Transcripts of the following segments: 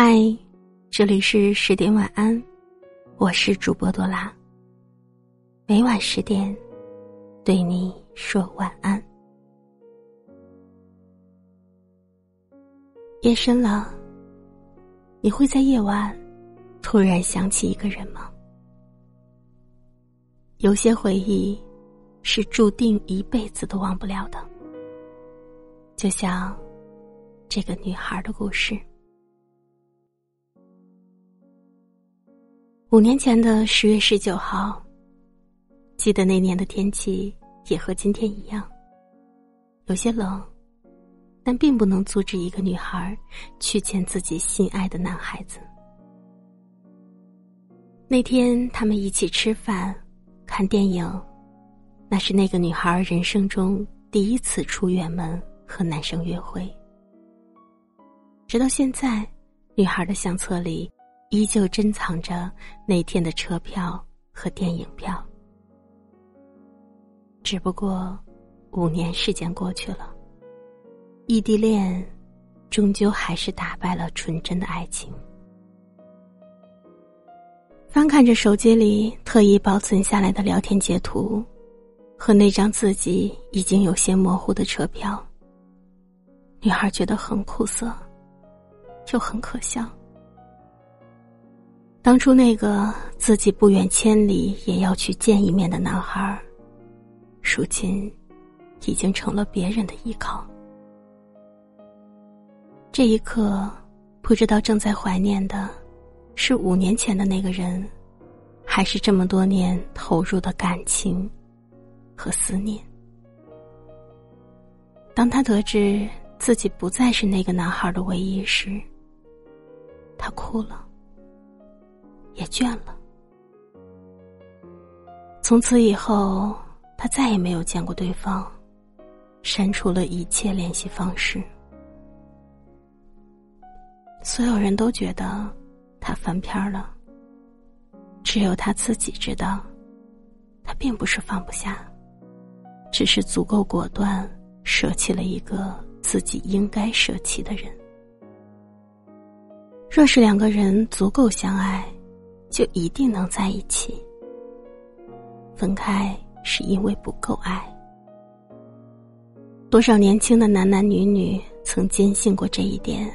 嗨，这里是十点晚安，我是主播多拉。每晚十点，对你说晚安。夜深了，你会在夜晚突然想起一个人吗？有些回忆是注定一辈子都忘不了的，就像这个女孩的故事。五年前的十月十九号，记得那年的天气也和今天一样，有些冷，但并不能阻止一个女孩去见自己心爱的男孩子。那天他们一起吃饭、看电影，那是那个女孩人生中第一次出远门和男生约会。直到现在，女孩的相册里。依旧珍藏着那天的车票和电影票，只不过五年时间过去了，异地恋终究还是打败了纯真的爱情。翻看着手机里特意保存下来的聊天截图，和那张自己已经有些模糊的车票，女孩觉得很苦涩，又很可笑。当初那个自己不远千里也要去见一面的男孩，如今已经成了别人的依靠。这一刻，不知道正在怀念的，是五年前的那个人，还是这么多年投入的感情和思念。当他得知自己不再是那个男孩的唯一时，他哭了。也倦了。从此以后，他再也没有见过对方，删除了一切联系方式。所有人都觉得他翻篇了，只有他自己知道，他并不是放不下，只是足够果断，舍弃了一个自己应该舍弃的人。若是两个人足够相爱。就一定能在一起。分开是因为不够爱。多少年轻的男男女女曾坚信过这一点，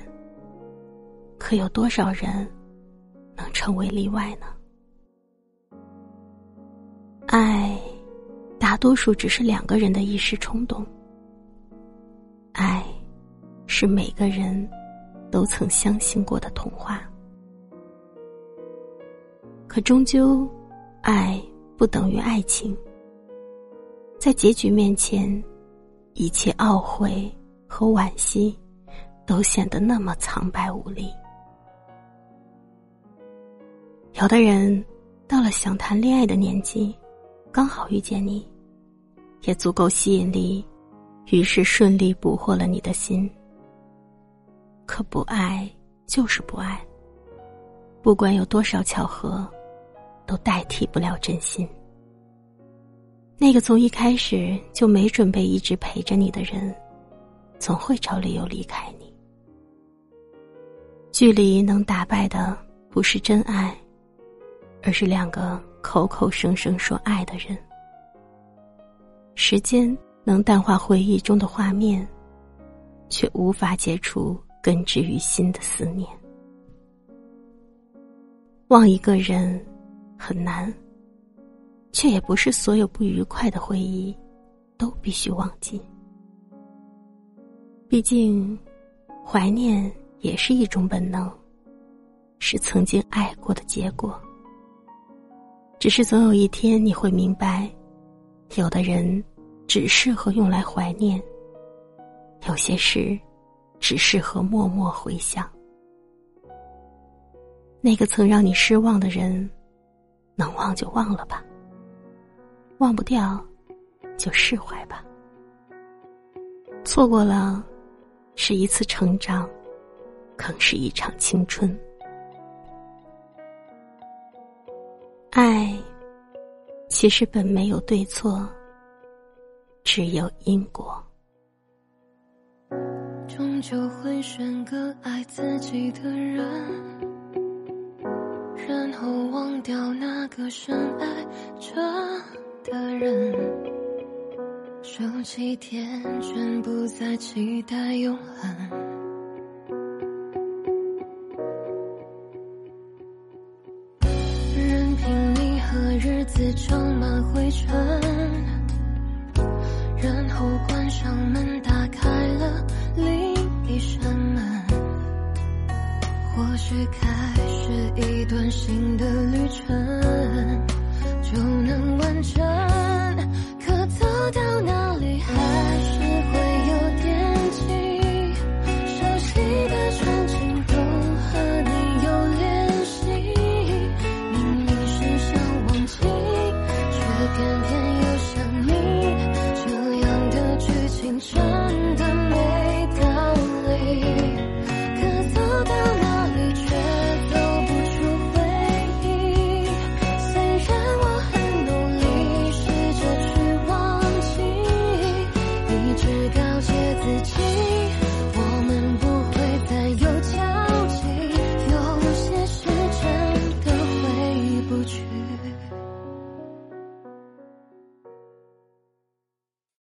可有多少人能成为例外呢？爱，大多数只是两个人的一时冲动。爱，是每个人都曾相信过的童话。可终究，爱不等于爱情。在结局面前，一切懊悔和惋惜，都显得那么苍白无力。有的人到了想谈恋爱的年纪，刚好遇见你，也足够吸引力，于是顺利捕获了你的心。可不爱就是不爱，不管有多少巧合。都代替不了真心。那个从一开始就没准备一直陪着你的人，总会找理由离开你。距离能打败的不是真爱，而是两个口口声声说爱的人。时间能淡化回忆中的画面，却无法解除根植于心的思念。忘一个人。很难，却也不是所有不愉快的回忆都必须忘记。毕竟，怀念也是一种本能，是曾经爱过的结果。只是总有一天你会明白，有的人只适合用来怀念，有些事只适合默默回想。那个曾让你失望的人。能忘就忘了吧，忘不掉，就释怀吧。错过了，是一次成长，更是一场青春。爱，其实本没有对错，只有因果。终究会选个爱自己的人，后忘掉那个深爱着的人。收起点全不再期待永恒，任凭你和日子装满灰尘，然后关上门，打开了另一扇门，或许开始一段新的旅程，